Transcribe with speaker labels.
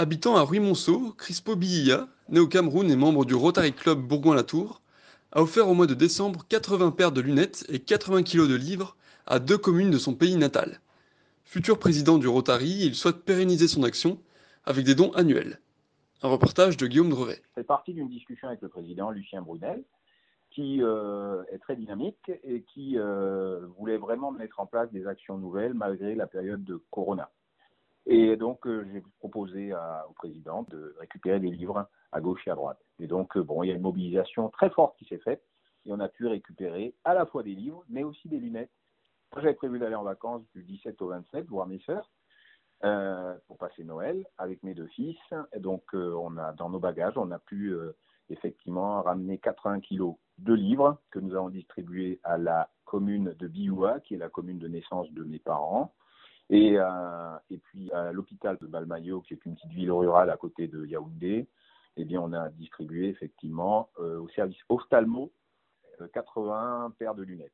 Speaker 1: Habitant à Ruy-Monceau, Crispo Biilla, né au Cameroun et membre du Rotary Club Bourgoin-Latour, a offert au mois de décembre 80 paires de lunettes et 80 kilos de livres à deux communes de son pays natal. Futur président du Rotary, il souhaite pérenniser son action avec des dons annuels. Un reportage de Guillaume Drevet.
Speaker 2: C'est parti d'une discussion avec le président Lucien Brunel, qui euh, est très dynamique et qui euh, voulait vraiment mettre en place des actions nouvelles malgré la période de Corona. Et donc, euh, j'ai proposé au président de récupérer des livres à gauche et à droite. Et donc, euh, bon, il y a une mobilisation très forte qui s'est faite et on a pu récupérer à la fois des livres, mais aussi des lunettes. Moi, j'avais prévu d'aller en vacances du 17 au 27, voir mes sœurs, euh, pour passer Noël avec mes deux fils. Et donc, on a dans nos bagages, on a pu effectivement ramener 80 kilos de livres que nous avons distribués à la commune de Bioua, qui est la commune de naissance de mes parents. Et, euh, et puis à l'hôpital de Balmayo, qui est une petite ville rurale à côté de Yaoundé, eh bien, on a distribué effectivement euh, au service ophtalmo euh, 80 paires de lunettes.